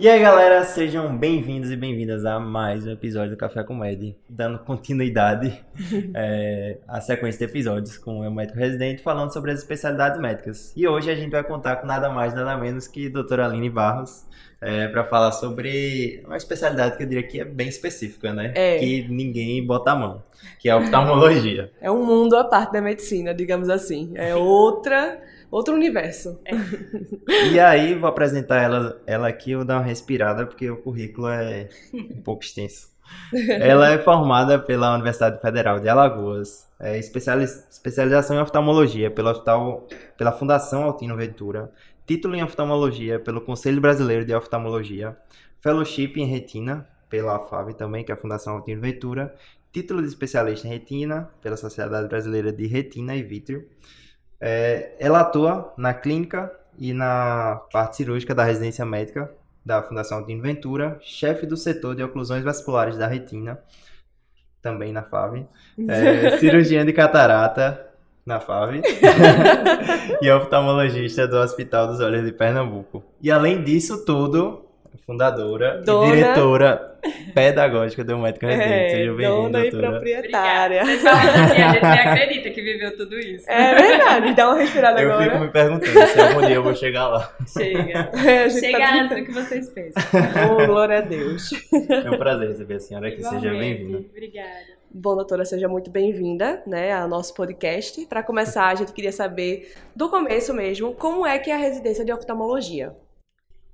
E aí, galera, sejam bem-vindos e bem-vindas a mais um episódio do Café com Med, dando continuidade é, à sequência de episódios com o meu médico residente falando sobre as especialidades médicas. E hoje a gente vai contar com nada mais, nada menos que a doutora Aline Barros, é, para falar sobre uma especialidade que eu diria que é bem específica, né? É. Que ninguém bota a mão, que é a oftalmologia. É um mundo à parte da medicina, digamos assim. É outra, outro universo. E aí, vou apresentar ela, ela aqui, vou dar uma respirada, porque o currículo é um pouco extenso. Ela é formada pela Universidade Federal de Alagoas, é especiali- especialização em oftalmologia pela, hospital, pela Fundação Altino Ventura, título em oftalmologia pelo Conselho Brasileiro de Oftalmologia, fellowship em retina pela FAV também, que é a Fundação Altino Ventura, título de especialista em retina pela Sociedade Brasileira de Retina e Vítreo. É, ela atua na clínica e na parte cirúrgica da residência médica da Fundação Altino Ventura, chefe do setor de oclusões vasculares da retina, também na FAV, é, cirurgiã de catarata na FAV e oftalmologista do Hospital dos Olhos de Pernambuco. E além disso tudo, fundadora Dona- e diretora pedagógica do Médico Residente. É, Seja bem-vinda, dona e doutora. proprietária. Vocês falam assim, a gente nem acredita que viveu tudo isso. É verdade, dá uma respirada Eu agora. fico me perguntando se algum dia eu vou chegar lá. Chega. É, a gente Chega tá antes do que vocês pensam. Oh, glória a Deus. É um prazer receber a senhora aqui. Seja Igualmente. bem-vinda. Obrigada. Bom, doutora, seja muito bem-vinda né, ao nosso podcast. Para começar, a gente queria saber, do começo mesmo, como é que é a residência de oftalmologia?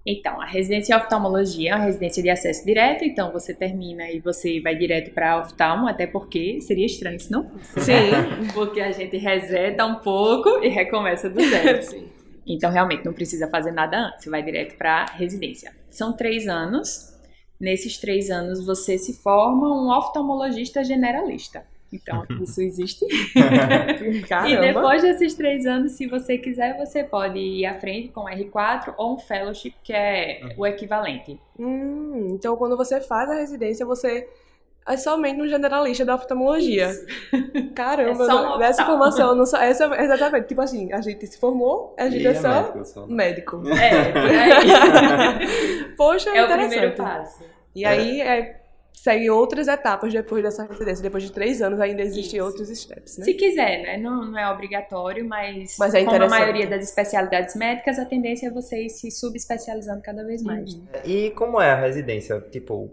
Então, a residência em oftalmologia é uma residência de acesso direto, então você termina e você vai direto para oftalmo, até porque seria estranho se não fosse. Sim. Porque a gente reseta um pouco e recomeça do zero. Sim. Então, realmente, não precisa fazer nada antes, você vai direto para residência. São três anos. Nesses três anos, você se forma um oftalmologista generalista. Então, isso existe. E depois desses três anos, se você quiser, você pode ir à frente com R4 ou um fellowship, que é o equivalente. Hum, então, quando você faz a residência, você é somente um generalista da oftalmologia. Caramba, É só não- essa eu não só, essa, exatamente, tipo assim, a gente se formou, a gente E é é só médico, só. médico. É, por aí. Poxa, é o interessante. primeiro passo. E aí, é, segue outras etapas depois dessa residência. Depois de três anos ainda existem Isso. outros steps, né? Se quiser, né? Não, não é obrigatório, mas, Mas é como a maioria das especialidades médicas, a tendência é você ir se subespecializando cada vez mais. Uhum. E como é a residência? Tipo,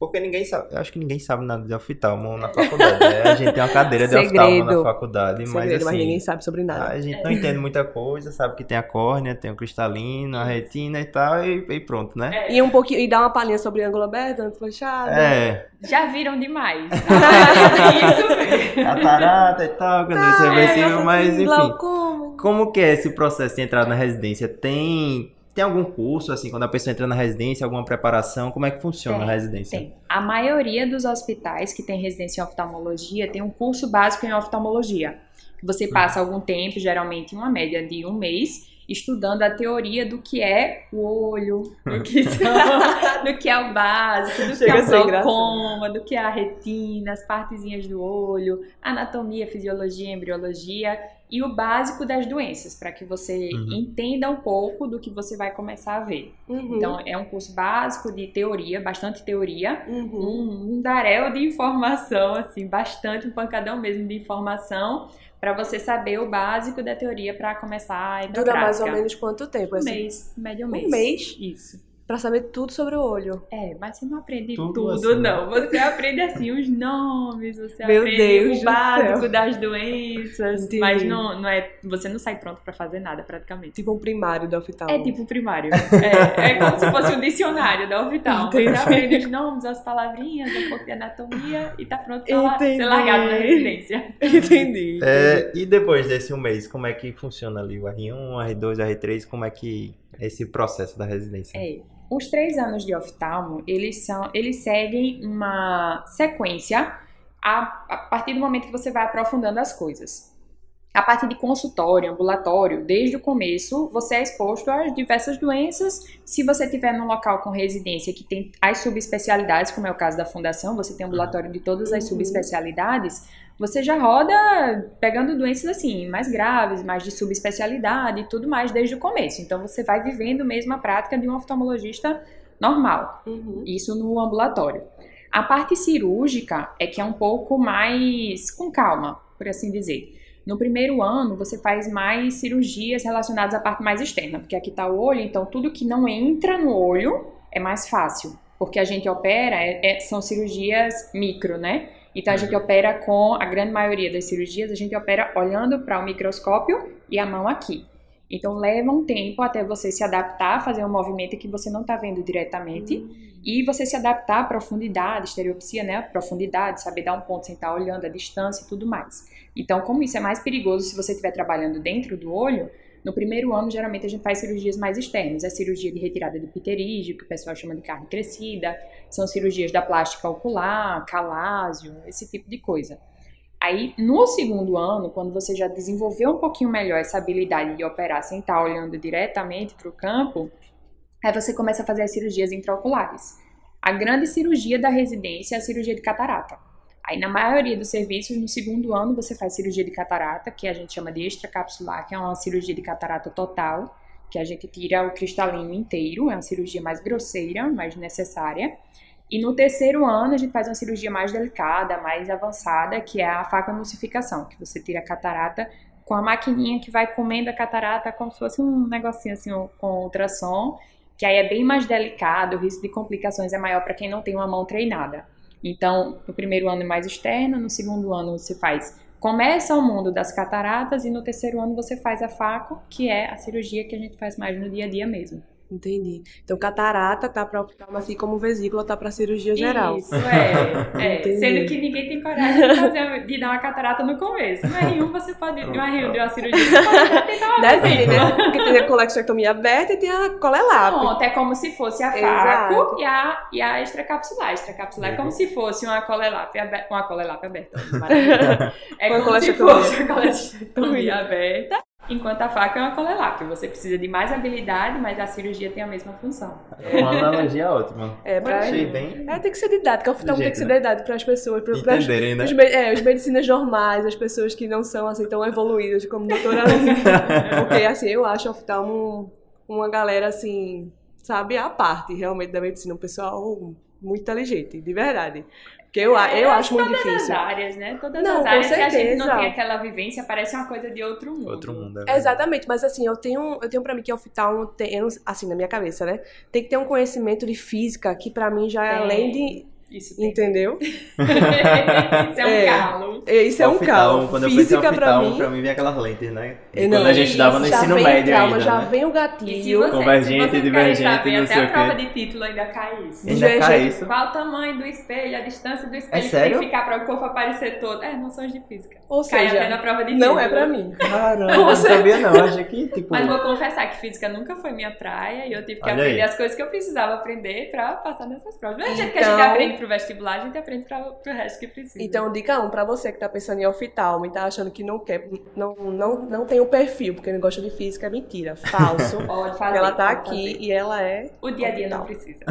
porque ninguém sabe, eu acho que ninguém sabe nada de oftalmo na faculdade. né? A gente tem uma cadeira de oftalmo na faculdade, mas Segredo, mas assim, ninguém sabe sobre nada. a gente não entende muita coisa, sabe que tem a córnea, tem o cristalino, a retina e tal, e, e pronto, né? E um pouquinho, e dá uma palhinha sobre ângulo aberto, ângulo fechado. É, Já viram demais. Ah, Isso catarata e tal, quando Ah, você é, vê assim, nossa, mas enfim. glaucoma. Como que é esse processo de entrar na residência? Tem, tem algum curso, assim, quando a pessoa entra na residência, alguma preparação? Como é que funciona Tem, a residência? Tem. A maioria dos hospitais que tem residência em oftalmologia tem um curso básico em oftalmologia. Você passa algum tempo, geralmente uma média de um mês, estudando a teoria do que é o olho, do que, são- do que é o básico, do que Chega é a o glaucoma, do que é a retina, as partezinhas do olho, anatomia, fisiologia, embriologia e o básico das doenças, para que você Uhum. entenda um pouco do que você vai começar a ver. Uhum. Então, é um curso básico de teoria, bastante teoria, Uhum. um, um daréu de informação, assim, bastante, um pancadão mesmo de informação, para você saber o básico da teoria para começar a pra Dura mais ou menos quanto tempo? um Assim? mês, médio Um mês. mês? Isso. Pra saber tudo sobre o olho. É, mas você não aprende Tudo tudo, assim, né? não. Você aprende assim os nomes, você Meu aprende Deus o básico céu. das doenças, Entendi. mas não, não é, você não sai pronto para fazer nada praticamente. Tipo um primário do oftalmo. É tipo primário. É, é como se fosse um dicionário da Orbital. Você aprende os nomes, as palavrinhas, um pouco de anatomia e tá pronto Entendi. ser largado na residência. Entendi. É, e depois desse um mês, como é que funciona ali o R1, R2, R3? Como é que é esse processo da residência? É, os três anos de oftalmo, eles são, eles seguem uma sequência a, a partir do momento que você vai aprofundando as coisas. A parte de consultório, ambulatório, desde o começo, você é exposto às diversas doenças. Se você estiver num local com residência que tem as subespecialidades, como é o caso da fundação, você tem ambulatório de todas as Uhum. subespecialidades, você já roda pegando doenças assim, mais graves, mais de subespecialidade e tudo mais desde o começo. Então você vai vivendo mesmo a prática de um oftalmologista normal. Uhum. Isso no ambulatório. A parte cirúrgica é que é um pouco mais com calma, por assim dizer. No primeiro ano, você faz mais cirurgias relacionadas à parte mais externa, porque aqui está o olho, então tudo que não entra no olho é mais fácil, porque a gente opera, é- é- são cirurgias micro, né? Então a gente opera com a grande maioria das cirurgias, a gente opera olhando para o microscópio e a mão aqui. Então leva um tempo até você se adaptar a fazer um movimento que você não está vendo diretamente e você se adaptar à profundidade, estereopsia, né? A profundidade, saber dar um ponto sem estar olhando a distância e tudo mais. Então, como isso é mais perigoso se você estiver trabalhando dentro do olho, no primeiro ano, geralmente, a gente faz cirurgias mais externas. É cirurgia de retirada de pterígio, que o pessoal chama de carne crescida. São cirurgias da plástica ocular, calásio, esse tipo de coisa. Aí, no segundo ano, quando você já desenvolveu um pouquinho melhor essa habilidade de operar sem estar olhando diretamente para o campo, aí você começa a fazer as cirurgias intraoculares. A grande cirurgia da residência é a cirurgia de catarata. Aí, na maioria dos serviços, no segundo ano, você faz cirurgia de catarata, que a gente chama de extracapsular, que é uma cirurgia de catarata total, que a gente tira o cristalino inteiro, é uma cirurgia mais grosseira, mais necessária. E no terceiro ano, a gente faz uma cirurgia mais delicada, mais avançada, que é a facoemulsificação, que você tira a catarata com a maquininha que vai comendo a catarata como se fosse um negocinho assim com ultrassom, que aí é bem mais delicado, o risco de complicações é maior para quem não tem uma mão treinada. Então, no primeiro ano é mais externa, no segundo ano você faz começa o mundo das cataratas e no terceiro ano você faz a faco, que é a cirurgia que a gente faz mais no dia a dia mesmo. Entendi. Então, catarata tá pra oftalmo, assim como vesícula tá pra cirurgia geral. Isso, é. é. Sendo que ninguém tem coragem de, fazer, de dar uma catarata no começo. No R1 você pode, no R1 de uma cirurgia, você pode tentar uma Depende, vesícula. né? Porque tem a colecistectomia aberta e tem a colelap. Pronto, é como se fosse a faco e a, e a extracapsular. Extracapsular é como se fosse uma colelap aberta. Uma colelap aberta. maravilha. É Uma como se fosse uma colestectomia aberta. Enquanto a faca é uma colelap. Você precisa de mais habilidade, mas a cirurgia tem a mesma função. Uma analogia ótima. É, pra... Achei bem É, tem que ser didática. O oftalmo tem que ser né? didático para as pessoas, para entenderem, né? os, me- é, os medicinas normais, as pessoas que não são assim tão evoluídas como a doutora Aline. Porque assim, eu acho o oftalmo uma galera assim, sabe, à parte realmente da medicina, um pessoal muito inteligente, de verdade. Porque eu, a- eu É, acho muito todas difícil. as áreas, né? Todas Não, as com áreas, se a gente não tem aquela vivência, parece uma coisa de outro mundo. Outro mundo. é. Exatamente, mas assim, eu tenho, eu tenho para mim que oftalmo tem, assim, na minha cabeça, né? Tem que ter um conhecimento de física que pra mim já é Tem. além de, Isso tem. entendeu? Isso é um É. calo. Isso é um caos. Quando eu pensei em Física pra oftalmo, mim, pra mim vem aquelas lentes, né? É, quando não, a gente dava no ensino vem médio trauma, ainda, já né? vem o E se gatilho. você, Convergente, se você divergente, quer saber, não até sei a o prova quê. de título ainda cai isso. Ainda cai isso. Qual o tamanho do espelho, a distância do espelho É sério? tem que ficar para o corpo aparecer todo. É, noções de física. Ou Cai até na seja, prova de título. não é pra mim. Caramba, não sabia não. Achei que, tipo... Mas vou confessar que física nunca foi minha praia e eu tive que Olha aprender aí. as coisas que eu precisava aprender pra passar nessas provas. Não é que a gente Então- aprende pro vestibular, a gente aprende pra, pro resto que precisa. Então, dica 1, pra você que tá pensando em oftalmo e tá achando que não quer, não, não, não tem o perfil, porque não gosta de física, é mentira. Falso. pode fazer. ela tá aqui fazer. e ela é. O dia a dia não precisa.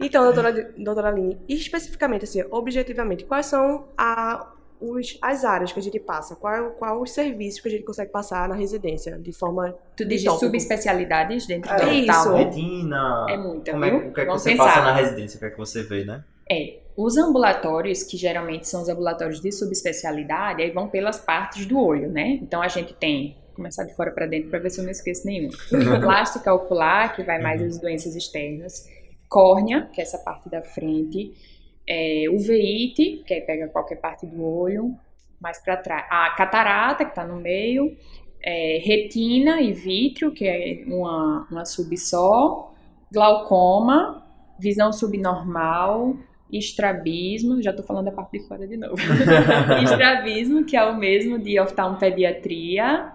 Então, doutora, doutora Aline, especificamente, assim, objetivamente, quais são a, os, as áreas que a gente passa? Qual, qual os serviços que a gente consegue passar na residência, de forma... Tu diz de subespecialidades dentro É do isso. oftalmo? Retina. É muita, Como é, viu? o que é que Vamos você pensar. passa na residência? O que é que você vê, né? É, os ambulatórios, que geralmente são os ambulatórios de subespecialidade, aí vão pelas partes do olho, né? Então a gente tem, vou começar de fora para dentro para ver se eu não esqueço nenhuma. Plástica ocular, que vai mais as doenças externas. Córnea, que é essa parte da frente. É, uveíte, que aí pega qualquer parte do olho, mais para trás. A catarata, que está no meio. É, retina e vítreo, que é uma, uma sub só. Glaucoma, visão subnormal, estrabismo, já tô falando da parte de fora de novo. estrabismo, que é o mesmo de oftalmopediatria,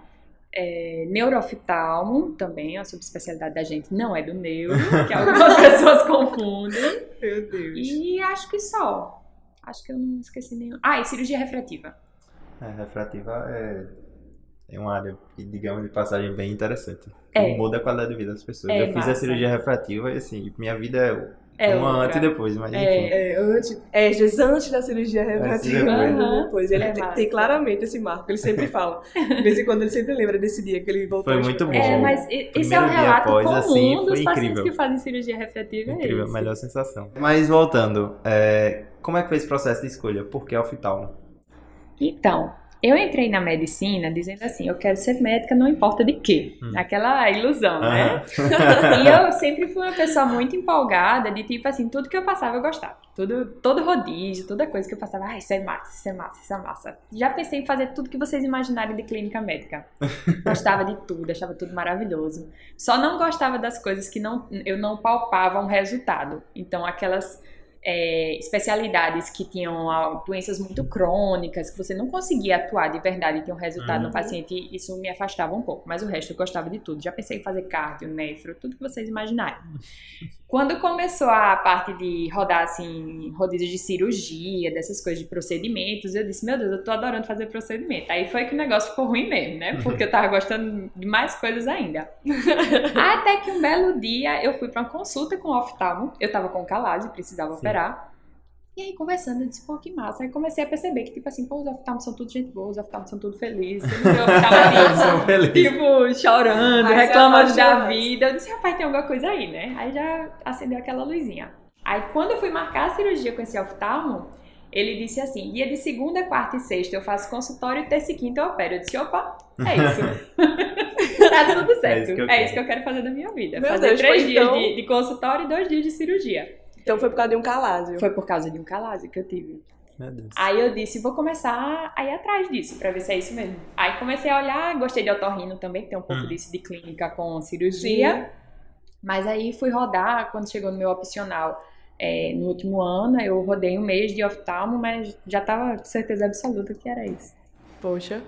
é, neurooftalmo, também a subespecialidade da gente não é do neuro, que algumas pessoas confundem. Meu Deus. E acho que só. Acho que eu não esqueci nenhum. Ah, e cirurgia refrativa. É, refrativa é, é uma área, digamos, de passagem bem interessante. É. Muda a qualidade de vida das pessoas. É eu fiz a massa. cirurgia refrativa e, assim, minha vida É uma outra. antes e depois, mas enfim. É. É, antes, é, às vezes antes da cirurgia refrativa, depois. né? depois. Ele É tem, tem claramente esse marco, ele sempre fala. De vez em quando ele sempre lembra desse dia que ele voltou. Foi a muito bom. estudar. É, mas esse é o dia relato após, comum assim, dos foi pacientes incrível. que fazem cirurgia refrativa. Incrível, é esse. melhor sensação. Mas voltando, é, como é que foi esse processo de escolha? Por que oftalmo? Então, eu entrei na medicina dizendo assim, eu quero ser médica, não importa de quê. Hum. Aquela ilusão, né? E eu sempre fui uma pessoa muito empolgada, de tipo assim, tudo que eu passava eu gostava. Tudo, todo rodízio, toda coisa que eu passava, ah, isso é massa, isso é massa, isso é massa. Já pensei em fazer tudo que vocês imaginarem de clínica médica. Gostava de tudo, achava tudo maravilhoso. Só não gostava das coisas que não, eu não palpava um resultado. Então, aquelas é, especialidades que tinham ah, doenças muito crônicas, que você não conseguia atuar de verdade e ter um resultado Uhum. no paciente, isso me afastava um pouco. Mas o resto eu gostava de tudo. Já pensei em fazer cardio, nefro, tudo que vocês imaginarem. Quando começou a parte de rodar, assim, rodízios de cirurgia, dessas coisas de procedimentos, eu disse, meu Deus, eu tô adorando fazer procedimento. Aí foi que o negócio ficou ruim mesmo, né? Porque eu tava gostando de mais coisas ainda. Até que um belo dia eu fui pra uma consulta com o oftalmo. Eu tava com calase, precisava Sim. operar. E aí, conversando, eu disse, pô, que massa. Aí comecei a perceber que, tipo assim, pô, os oftalmos são tudo gente boa, os oftalmos são tudo felizes. Eu Eu assim, tipo, chorando, Aí reclamando da vida. Eu disse, rapaz, tem alguma coisa aí, né? Aí já acendeu aquela luzinha. Aí quando eu fui marcar a cirurgia com esse oftalmo, ele disse assim, dia de segunda, quarta e sexta eu faço consultório, terça e quinta eu opero. Eu disse, opa, é isso. tá tudo certo. É isso que eu É quero. isso que eu quero fazer da minha vida. Meu fazer Deus, três dias então- de, de consultório e dois dias de cirurgia. Então foi por causa de um calásio. Foi por causa de um calásio que eu tive. Meu Deus. Aí eu disse, vou começar a ir atrás disso, pra ver se é isso mesmo. Aí comecei a olhar, gostei de otorrino também, que tem um pouco Hum. disso de clínica com cirurgia. Mas aí fui rodar, quando chegou no meu opcional é, no último ano, eu rodei um mês de oftalmo, mas já tava com certeza absoluta que era isso. Poxa.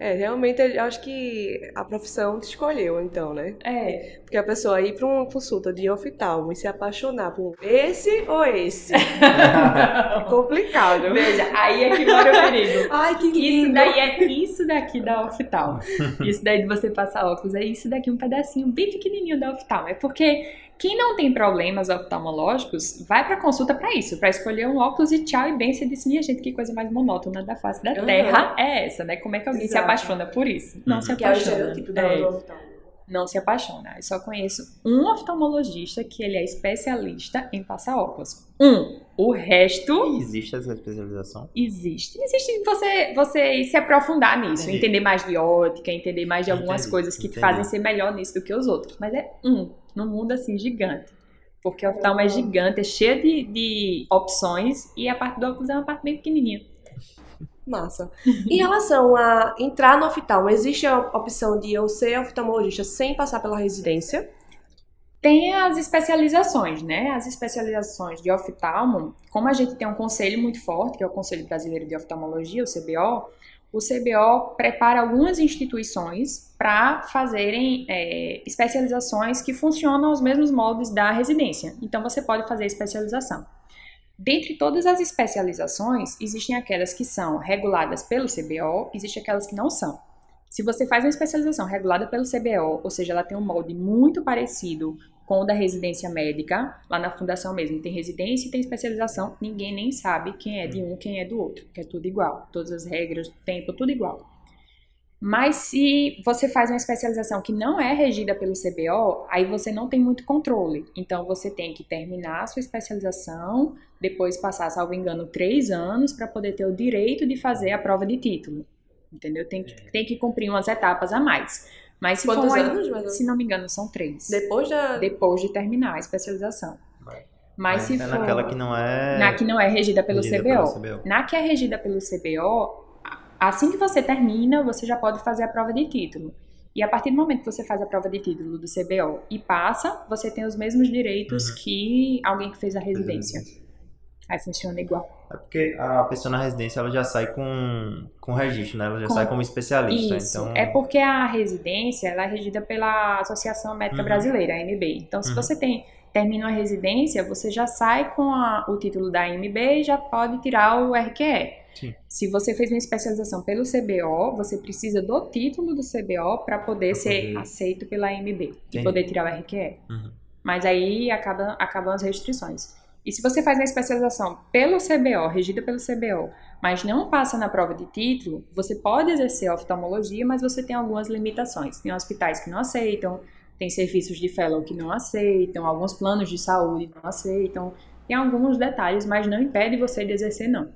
É, realmente eu acho que a profissão te escolheu, então, né? É, Porque a pessoa ir pra uma consulta de oftalmo e se apaixonar por esse ou esse é complicado. veja, aí é que mora o perigo. Ai, que Isso lindo! daí é isso daqui da oftalmo. Isso daí de você passar óculos, é isso daqui, um pedacinho bem pequenininho da oftalmo. É porque quem não tem problemas oftalmológicos vai pra consulta pra isso, pra escolher um óculos e tchau e bem. Você disse, minha gente, que coisa mais monótona da face da Aham. Terra é essa, né? Como é que alguém se Exato. apaixona por isso? Não Uhum. se Que é o apaixona. estereotipo da É, do oftalmo. Não se apaixona. Eu só conheço um oftalmologista que ele é especialista em passar óculos. Um. O resto Existe essa especialização? Existe. Existe você, você se aprofundar nisso, Entendi. entender mais de ótica, entender mais de algumas Entendi, coisas que te fazem ser melhor nisso do que os outros. Mas é um, num mundo assim gigante. Porque o oftalmo é gigante, é cheio de, de opções e a parte do óculos é uma parte bem pequenininha. Massa. Em relação a entrar no oftalmo, existe a opção de eu ser oftalmologista sem passar pela residência? Tem as especializações, né? As especializações de oftalmo, como a gente tem um conselho muito forte, que é o Conselho Brasileiro de Oftalmologia, o CBO, o CBO prepara algumas instituições para fazerem é, especializações que funcionam aos mesmos moldes da residência. Então, você pode fazer especialização. Dentre todas as especializações, existem aquelas que são reguladas pelo CBO, existem aquelas que não são. Se você faz uma especialização regulada pelo CBO, ou seja, ela tem um molde muito parecido com o da residência médica, lá na fundação mesmo, tem residência e tem especialização, ninguém nem sabe quem é de um, quem é do outro, que é tudo igual, todas as regras, tempo, tudo igual. Mas se você faz uma especialização que não é regida pelo CBO, aí você não tem muito controle. Então você tem que terminar a sua especialização, depois passar, salvo engano, três anos para poder ter o direito de fazer a prova de título. Entendeu? Tem que, tem que cumprir umas etapas a mais. Mas se Quantos for, anos, menos? se não me engano, são três. Depois da. Depois de terminar a especialização. Vai. Mas se é for naquela que não é. na que não é regida pelo regida CBO. pelo CBO. Na que é regida pelo CBO, assim que você termina, você já pode fazer a prova de título. E a partir do momento que você faz a prova de título do CBO e passa, você tem os mesmos direitos Uhum. que alguém que fez a residência. Aí funciona igual. É porque a pessoa na residência ela já sai com, com registro, né? Ela já Com- sai como especialista. Isso. Então, É porque a residência ela é regida pela Associação Médica Uhum. Brasileira, a AMB. Então, se Uhum. você tem termina a residência, você já sai com a- o título da AMB e já pode tirar o RQE. Sim. Se você fez uma especialização pelo CBO, você precisa do título do CBO para poder Pra ser poder- aceito pela AMB e poder tirar o RQE. Uhum. Mas aí acabam, acabam as restrições. E se você faz a especialização pelo CBO, regida pelo CBO, mas não passa na prova de título, você pode exercer oftalmologia, mas você tem algumas limitações. Tem hospitais que não aceitam, tem serviços de fellow que não aceitam, alguns planos de saúde não aceitam. Tem alguns detalhes, mas não impede você de exercer, não.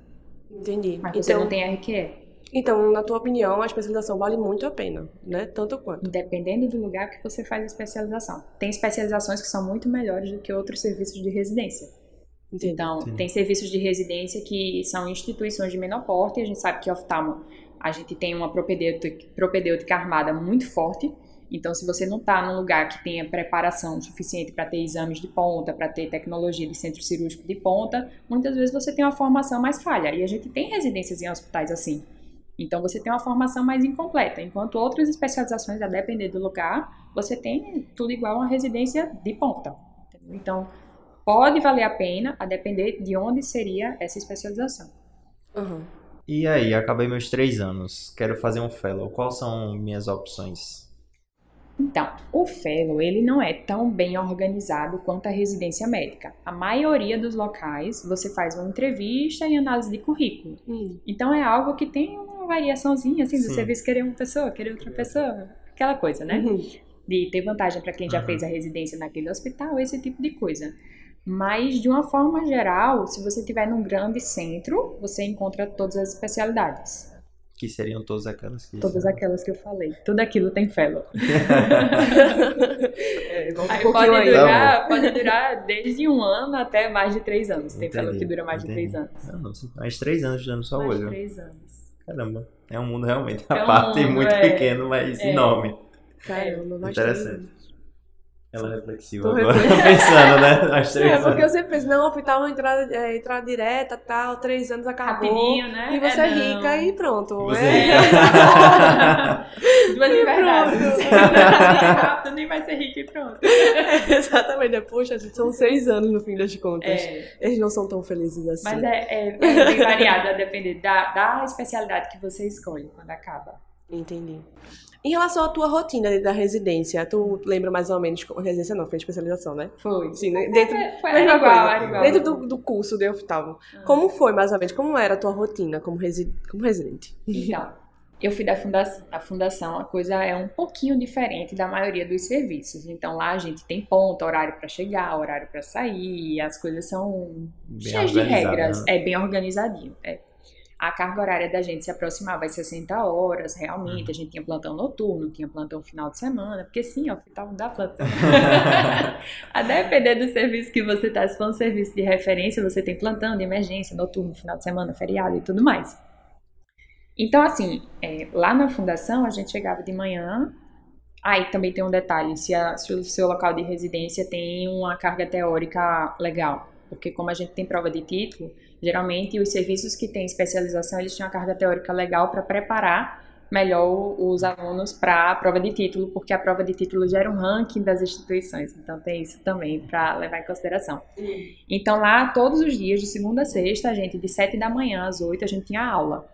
Entendi. Mas você então, não tem RQE. então, na tua opinião, a especialização vale muito a pena, né? Tanto quanto. Dependendo do lugar que você faz a especialização. Tem especializações que são muito melhores do que outros serviços de residência. Entendi. Então, Entendi. tem serviços de residência que são instituições de menor porte, e a gente sabe que oftalmo, a gente tem uma propedêutica, propedêutica armada muito forte. Então, se você não está num lugar que tenha preparação suficiente para ter exames de ponta, para ter tecnologia de centro cirúrgico de ponta, muitas vezes você tem uma formação mais falha. E a gente tem residências em hospitais assim. Então, você tem uma formação mais incompleta. Enquanto outras especializações, a depender do lugar, você tem tudo igual a uma residência de ponta. entendeu? Então, pode valer a pena, a depender de onde seria essa especialização. Aham. E aí, acabei meus três anos. Quero fazer um fellow. Quais são minhas opções? Então, o fellow, ele não é tão bem organizado quanto a residência médica. A maioria dos locais, você faz uma entrevista e análise de currículo. Hum. Então, é algo que tem uma variaçãozinha, assim, do Sim. serviço querer uma pessoa, querer outra pessoa, aquela coisa, né? Uhum. de ter vantagem para quem já Uhum. fez a residência naquele hospital, esse tipo de coisa. Mas, de uma forma geral, se você estiver num grande centro, você encontra todas as especialidades. Que seriam todas aquelas que. Todas aquelas que eu falei. Tudo aquilo tem fellow. É, um Aí pode aí. durar, pode durar desde um ano até mais de três anos. Tem fellow Entendi, que dura mais de entendi. três anos. Não, não, mais três anos estudando só mais de olho. três anos. Caramba. É um mundo realmente a É um parte mundo, muito é. pequeno, mas É. enorme. Caramba, mais Interessante. Ela é reflexiva Tô agora, reflexiva. pensando, né? Mais três É, porque anos. eu sempre penso, não, hospital entrada, é, entrada direta, tal, três anos acabou. Rapidinho, né? E você É, é rica e pronto. Você é. é Duas E verdades. pronto. Rápido, nem vai ser rico e pronto. Exatamente, né? Poxa, gente, são seis anos no fim das contas. É. Eles não são tão felizes assim. Mas é, é, é bem variado a depender da, da especialidade que você escolhe quando acaba. Entendi. Em relação à tua rotina dentro da residência, tu lembra mais ou menos como residência não, foi especialização, né? Foi. Sim, né? dentro, Foi mesma era igual, coisa. igual. dentro do, do curso de oftalmo. Ah. Como foi mais ou menos? Como era a tua rotina como, resi como residente? Então, eu fui da fundação, a fundação, a coisa é um pouquinho diferente da maioria dos serviços. Então lá a gente tem ponto, horário para chegar, horário para sair, as coisas são Bem cheias de regras, né? é bem organizadinho. é. A carga horária da gente se aproximava às 60 horas, realmente. A gente tinha plantão noturno, tinha plantão final de semana, porque sim, o hospital dá plantão. a depender do serviço que você está, se for um serviço de referência, você tem plantão de emergência, noturno, final de semana, feriado e tudo mais. Então, assim, é, lá na fundação a gente chegava de manhã. Aí também tem um detalhe: se, a- se o seu local de residência tem uma carga teórica legal. Porque, como a gente tem prova de título, geralmente os serviços que têm especialização eles têm uma carga teórica legal para preparar melhor os alunos para a prova de título, porque a prova de título gera um ranking das instituições. Então, tem isso também para levar em consideração. Então, lá, todos os dias, de segunda a sexta, a gente, de 7 da manhã às 8, a gente tinha aula.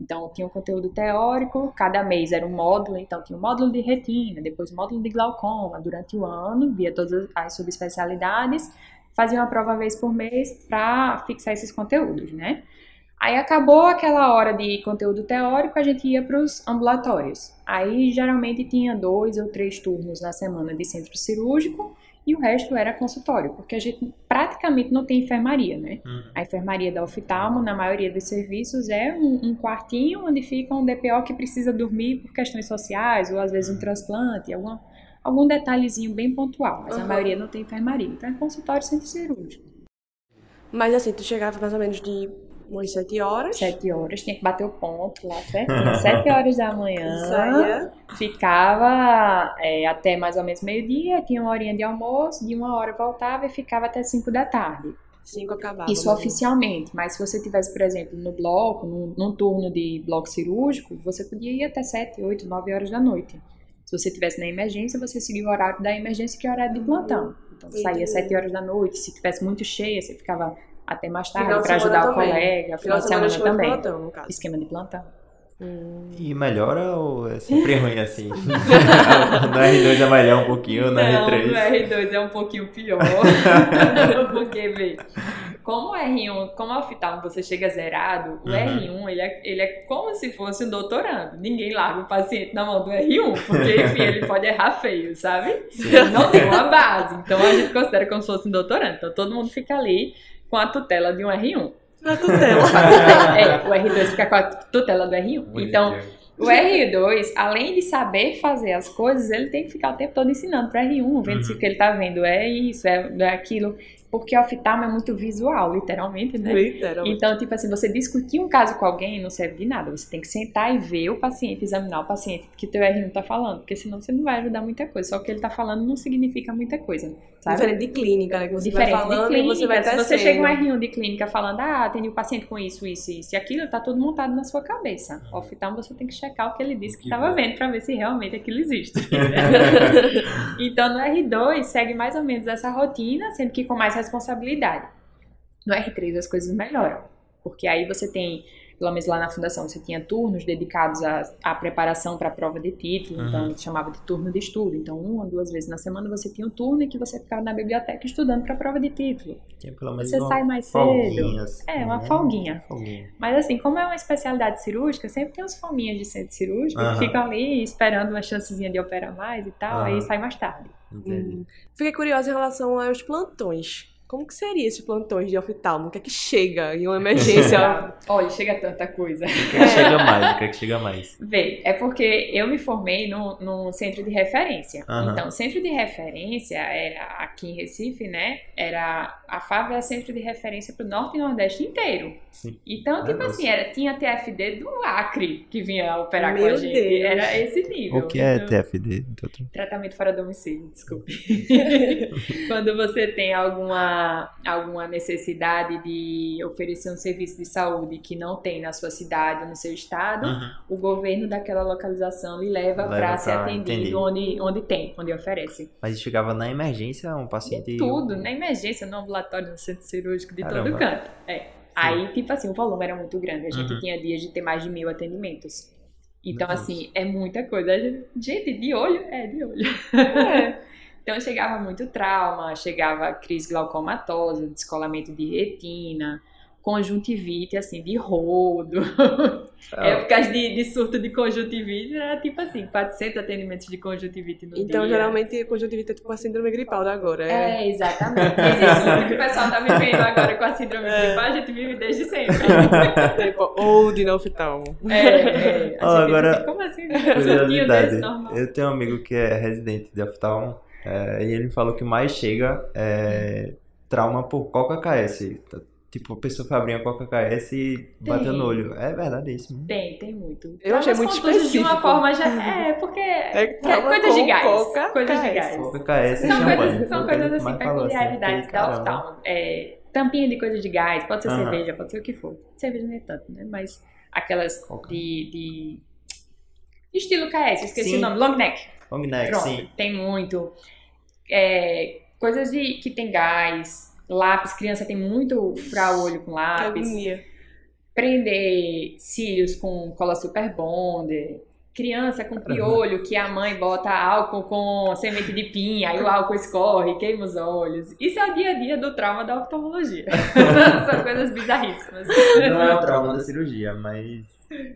Então, tinha um conteúdo teórico, cada mês era um módulo, então tinha um módulo de retina, depois módulo de glaucoma, durante o ano, via todas as subespecialidades, fazia uma prova uma vez por mês para fixar esses conteúdos, né? Aí acabou aquela hora de conteúdo teórico, a gente ia para os ambulatórios. Aí geralmente tinha dois ou três turnos na semana de centro cirúrgico e o resto era consultório, porque a gente praticamente não tem enfermaria, né? Hum. A enfermaria da oftalmo, na maioria dos serviços, é um, um quartinho onde fica um DPO que precisa dormir por questões sociais, ou às vezes um transplante, algum, algum detalhezinho bem pontual, mas a Aham. maioria não tem enfermaria. Então é consultório centro cirúrgico. Mas assim, tu chegava mais ou menos de umas sete horas. Sete horas, tinha que bater o ponto lá, certinho. Sete horas da manhã. Ficava é, até mais ou menos meio-dia, tinha uma horinha de almoço, de uma hora voltava e ficava até cinco da tarde. Cinco acabava. Isso ou oficialmente, mas se você tivesse, por exemplo, no bloco, num, num turno de bloco cirúrgico, você podia ir até 7, 8, 9 horas da noite. Se você tivesse na emergência, você seguia o horário da emergência, que é o horário de plantão. Então, saía Entendi. 7 horas da noite, se tivesse muito cheia, você ficava até mais tarde de para semana ajudar o também. colega, final Final semana de semana também. plantão, no caso. Esquema de plantão. E melhora ou é sempre ruim assim? no R2 é melhor um pouquinho, no Não, R3. no R2 é um pouquinho pior. Porque, vê, como o R1, como o oftalmo você chega zerado, o Uhum. R1 ele é, ele é como se fosse um doutorando. Ninguém larga o paciente na mão do R1, porque, enfim, ele pode errar feio, sabe? Não tem uma base. Então a gente considera como se fosse um doutorando. Então todo mundo fica ali com a tutela de um R1. Na tutela. É, o R2 fica com a tutela do R1. Então, o R2, além de saber fazer as coisas, ele tem que ficar o tempo todo ensinando para R1, vendo se Uhum. o que ele tá vendo é isso, é, é aquilo. Porque o oftalmo é muito visual, literalmente, né? Literalmente. Então, tipo assim, você discutir um caso com alguém não serve de nada. Você tem que sentar e ver o paciente, examinar o paciente que teu R1 tá falando. Porque senão você não vai ajudar muita coisa. Só o que ele tá falando não significa muita coisa, sabe? Diferente de clínica, né? Que você Diferente vai falando de clínica. e você vai Se você chega um R1 de clínica falando, ah, atendi o paciente com isso, isso, isso e aquilo, tá tudo montado na sua cabeça. Uhum. Oftalmo você tem que checar o que ele disse que Que estava bom. vendo pra ver se realmente aquilo existe. então no R2 segue mais ou menos essa rotina, sendo que com mais responsabilidade. No R3 as coisas melhoram, porque aí você tem, pelo menos lá na fundação, você tinha turnos dedicados à, à preparação para a prova de título, então Uhum. a gente chamava de turno de estudo. Então, uma ou duas vezes na semana você tinha um turno em que você ficava na biblioteca estudando para a prova de título. Tinha pelo menos Você uma sai mais cedo. folguinha, assim, É, uma né? folguinha. folguinha. Mas assim, como é uma especialidade cirúrgica, sempre tem uns fominhas de centro cirúrgico Aham. que ficam ali esperando uma chancezinha de operar mais e tal, aí Aham. sai mais tarde. Entendi. Hum. Fiquei curiosa em relação aos plantões. Como que seria esses plantões de oftalmo? O que é que chega em uma emergência? Olha, chega tanta coisa. O que, é que chega mais? O que é que chega mais? Vê, é porque eu me formei no, no centro de referência. Aham. Então, centro de referência era aqui em Recife, né? Era a FAV é centro de referência para o norte e nordeste inteiro. Sim. Então, tipo Nossa. assim, era, tinha TFD do Acre que vinha operar com Meu a gente. Deus. Era esse nível. O que é Então, TFD? doutor? Tratamento fora domicílio, desculpe. Quando você tem alguma, alguma necessidade de oferecer um serviço de saúde que não tem na sua cidade ou no seu estado, Uhum. o governo daquela localização lhe leva, Leva para ser atendido entendi. onde, onde tem, onde oferece. Mas chegava na emergência um paciente. Tudo, na emergência, no ambulatório, no centro cirúrgico, de Caramba. todo canto. É. Aí, tipo assim, o volume era muito grande. A gente Uhum. tinha dias de ter mais de mil atendimentos. Então, assim, é muita coisa. Gente, de olho? É, de olho. É. Então chegava muito trauma, chegava crise glaucomatosa, descolamento de retina, conjuntivite, assim, de rodo. Ah, Épocas de, de surto de conjuntivite, era tipo assim, 400 atendimentos de conjuntivite no Então, dia. geralmente, conjuntivite é tipo a síndrome gripal da agora. É. É, exatamente. Esse surto que o pessoal tá vivendo agora com a síndrome É. gripal, a gente vive desde sempre. Tipo, old no oftalmo. É, é. Gente agora, diz como assim? Um Curiosidade. desse normal. Eu tenho um amigo que é residente de oftalmo é, e ele falou que o mais chega é trauma por Coca KS. Tipo, a pessoa foi abrir a Coca KS e bateu no olho. É verdade isso? Tem, tem muito. Eu achei Traumas muito contusos De uma específico. forma já. É, porque. É coisas de gás. Coca, coisas de gás. Coca KS e São coisas, são coisas assim, peculiaridades fiquei, da oftalmo. É, tampinha de coisa de gás, pode ser Aham. cerveja, pode ser o que for. Cerveja nem é tanto, né? Mas aquelas Coca. de, de. Estilo KS, esqueci Sim. o nome. Long neck. Long neck, Pronto, sim. tem muito. É, coisas de, que tem gás, lápis, criança tem muito furar o olho com lápis prender cílios com cola super bonder, criança com piolho que a mãe bota álcool com semente de pinha, aí o álcool escorre, queima os olhos. Isso é o dia a dia do trauma da oftalmologia. São coisas bizarríssimas. Não é o trauma da cirurgia, mas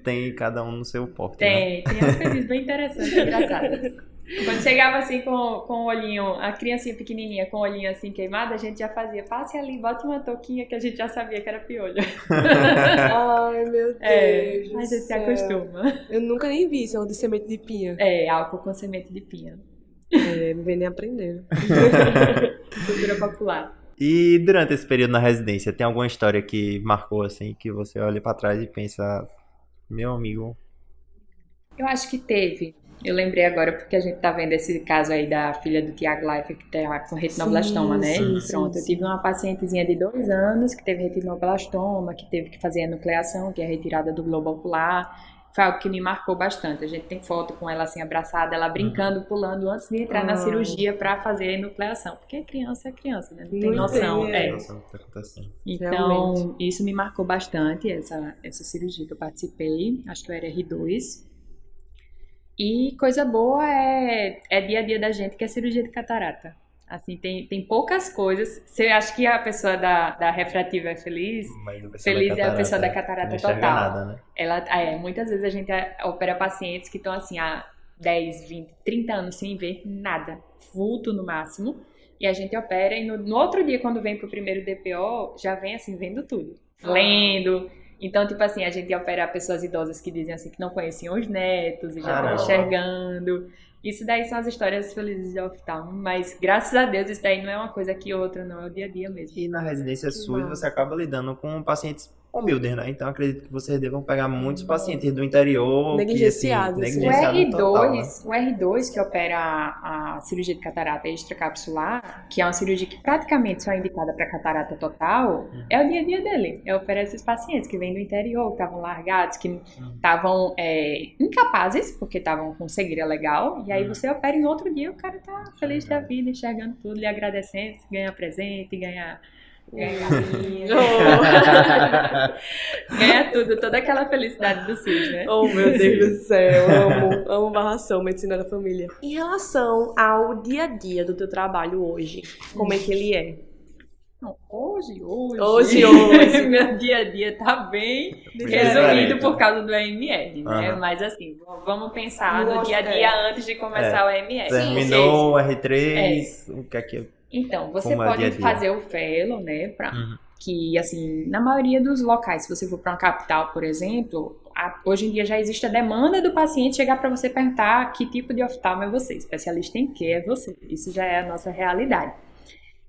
tem cada um no seu porte. Né? Tem, tem umas coisas bem interessantes, engraçadas. Quando chegava assim com, com o olhinho, a criancinha pequenininha com o olhinho assim queimado, a gente já fazia, passe ali, bota uma touquinha que a gente já sabia que era piolho. Ai, meu Deus. É, a gente se acostuma. Eu nunca nem vi isso, é um de semente de pinha. É, álcool com semente de pinha. É, não vem nem aprendendo. Cultura popular. E durante esse período na residência, tem alguma história que marcou assim, que você olha pra trás e pensa, meu amigo, Eu acho que teve. Eu lembrei agora porque a gente tá vendo esse caso aí da filha do Tiago Life que tá com retinoblastoma, Sim, né? sim, sim, Pronto, eu sim. tive uma pacientezinha de dois anos que teve retinoblastoma, que teve que fazer a nucleação, que é a retirada do globo ocular. foi algo que me marcou bastante. A gente tem foto com ela assim abraçada, ela brincando, pulando antes de entrar na Ah. cirurgia para fazer a enucleação. Porque criança é criança, né? Não tem Não noção. É. é. Tá? Então, Realmente. isso me marcou bastante, essa, essa cirurgia que eu participei. Acho que eu era R2. E coisa boa é, é dia a dia da gente, que é cirurgia de catarata. Assim, tem, tem poucas coisas. Você acha que a pessoa da, da refrativa é feliz? Feliz da é a pessoa da catarata catarata total. nada, né? Ela, é, muitas vezes a gente é, opera pacientes que estão assim há 10, 20, 30 anos sem ver nada, vulto no máximo, e a gente opera e no, no outro dia quando vem pro primeiro DPO, já vem assim vendo tudo, lendo. Então, tipo assim, a gente opera pessoas idosas que dizem assim que não conheciam os netos e já estão enxergando. Isso daí são as histórias felizes de oftalmo, mas graças a Deus isso daí não é uma coisa que outra, não é o dia a dia mesmo. E na residência SUS você acaba lidando com pacientes humildes, né? Então acredito que vocês devam pegar muitos pacientes do interior que, assim, Negligenciados, assim. O negligenciado total, né? R2, o R2 que opera a, a cirurgia de catarata extracapsular, que é uma cirurgia que praticamente só é indicada para catarata total, é o dia a dia dele. É operar esses pacientes que vêm do interior, que estavam largados, que estavam é, incapazes, porque estavam com cegueira legal, e aí Uhum. você opera e no outro dia o cara tá feliz da vida, enxergando tudo, lhe agradecendo, ganha presente, ganha. Ganha ganha tudo, toda aquela felicidade do SUS, né? Oh, meu Deus do céu, amo, amo barração, medicina da família. Em relação ao dia a dia do teu trabalho hoje, como é que ele é? Não, hoje, hoje. Hoje, hoje. meu dia a dia tá bem resumido por causa do AML, né? Aham. Mas assim, vamos pensar no dia a dia antes de começar o AML. Terminou o R3, o que é que... Então, você Como pode fazer o fellow, né? Pra, Uhum. Que, assim, na maioria dos locais, se você for para uma capital, por exemplo, a- hoje em dia já existe a demanda do paciente chegar para você perguntar que tipo de oftalmo é você, especialista em que é você. Isso já é a nossa realidade.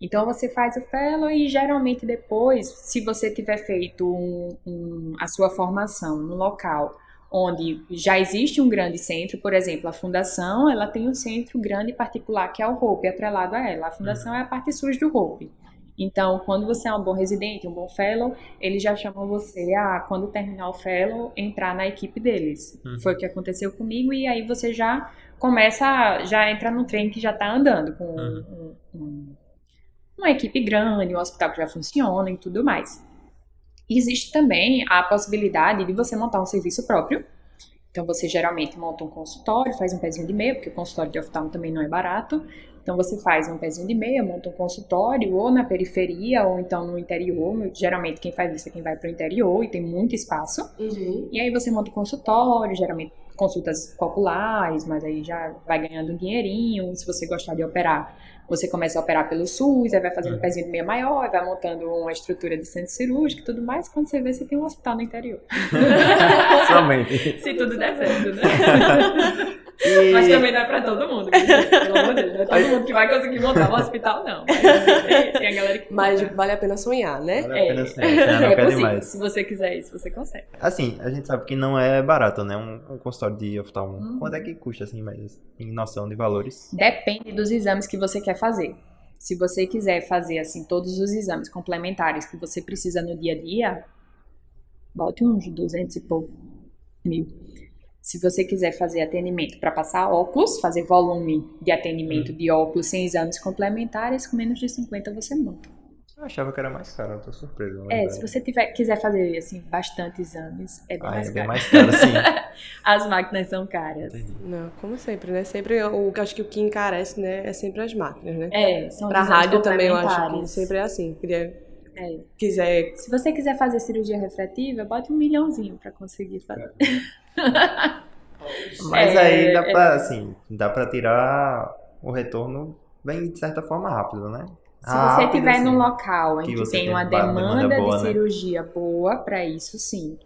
Então você faz o fellow e geralmente depois, se você tiver feito um- um- a sua formação no local onde já existe um grande centro, por exemplo, a fundação, ela tem um centro grande particular que é o Hope, atrelado a ela. A fundação é a parte sul do Hope. Então, quando você é um bom residente, um bom fellow, eles já chamam você a, quando terminar o fellow, entrar na equipe deles. Uhum. Foi o que aconteceu comigo e aí você já começa, já entra no trem que já está andando com Uhum. um- um- uma equipe grande, um hospital que já funciona e tudo mais. Existe também a possibilidade de você montar um serviço próprio. Então você geralmente monta um consultório, faz um pezinho de meia, porque o consultório de oftalmo também não é barato. Então você faz um pezinho de meia, monta um consultório ou na periferia ou então no interior. Geralmente quem faz isso é quem vai para o interior e tem muito espaço. Uhum. E aí você monta um consultório, geralmente consultas populares, mas aí já vai ganhando um dinheirinho. Se você gostar de operar, você começa a operar pelo SUS, aí vai fazendo um pezinho de meia maior, aí vai montando uma estrutura de centro cirúrgico e tudo mais. Quando você vê, você tem um hospital no interior. Somente. Se tudo der certo, né? E... Mas também não é pra todo mundo. Pelo amor de Deus, não é todo mundo que vai conseguir montar um hospital, não. Mas tem, tem a galera que Mas vale a pena sonhar, né? Vale a pena É. sim, sonhar não É quer possível. demais. Se você quiser isso, você consegue. Assim, a gente sabe que não é barato, né? Um, um consultório de oftalmo. Uhum. Quanto é que custa, assim, mais em noção de valores? Depende dos exames que você quer fazer. Se você quiser fazer assim todos os exames complementares que você precisa no dia a dia, bote uns 200 e pouco mil. Se você quiser fazer atendimento para passar óculos, fazer volume de atendimento de óculos sem exames complementares, com menos de 50 você monta. Eu achava que era mais caro, eu tô surpreso. É, se você tiver, quiser fazer assim bastante exames, é bem Ah, mais é bem caro. mais caro, sim. As máquinas são caras. Entendi. Não, como sempre, né? Sempre o que eu acho que o que encarece, né, é sempre as máquinas, né? É, são Pra rádio também eu acho que sempre é assim. Queria, É. quiser. Se você quiser fazer cirurgia refrativa, bote um milhãozinho para conseguir fazer. Mas É, aí dá é. pra, assim, dá pra tirar o retorno bem, de certa forma, rápido, né? Se você estiver assim. num local em que que, tem uma demanda demanda, boa, de né? cirurgia boa, para isso sim.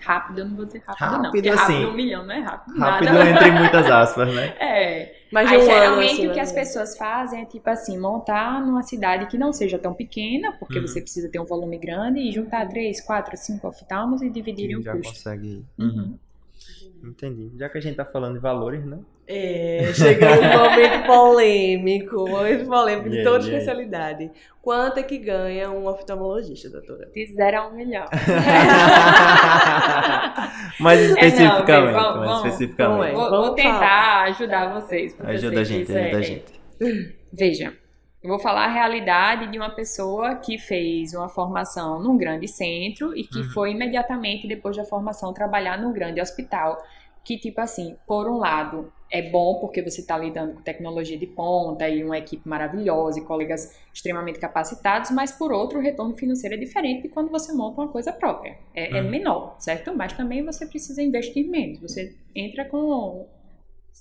Rápido, eu não vou dizer rápido, não. Rápido, Porque rápido assim, um milhão não é rápido. Rápido nada. entre muitas aspas, né? É. Mas Aí um geralmente assim, o que as pessoas fazem é tipo assim, montar numa cidade que não seja tão pequena, porque Uhum. você precisa ter um volume grande, e juntar três, quatro, cinco oftalmos e dividirem Que o já custo. consegue. Uhum. Entendi. Já que a gente tá falando de valores, né? É, chegou um momento polêmico, um momento polêmico de E aí, toda aí? especialidade. Quanto é que ganha um oftalmologista, doutora? De zero a um milhão. mais É, não, especificamente, bem, vamos- mais vamos- especificamente. vamos Vou, Vamos vou tentar ajudar vocês. Ajuda a gente, é- ajuda a gente. Veja, eu vou falar a realidade de uma pessoa que fez uma formação num grande centro e que Uhum. foi imediatamente depois da formação trabalhar num grande hospital. Que, tipo assim, por um lado, é bom porque você está lidando com tecnologia de ponta e uma equipe maravilhosa e colegas extremamente capacitados, mas por outro, o retorno financeiro é diferente de quando você monta uma coisa própria. É, é Uhum. menor, certo? Mas também você precisa investir menos. Você entra com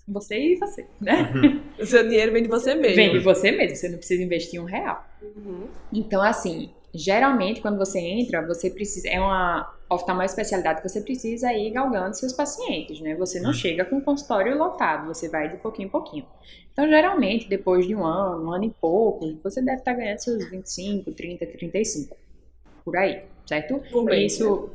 você e você, né? O seu dinheiro vem de você mesmo. Vem de você mesmo, você não precisa investir um real. Uhum. Então, assim, geralmente quando você entra, você precisa. É uma oftalmo especialidade que você precisa ir galgando seus pacientes, né? Você não Hum. chega com o consultório lotado, você vai de pouquinho em pouquinho. Então, geralmente, depois de um ano, um ano e pouco, você deve estar ganhando seus 25, 30, 35. Por aí, certo? Por mês, Isso.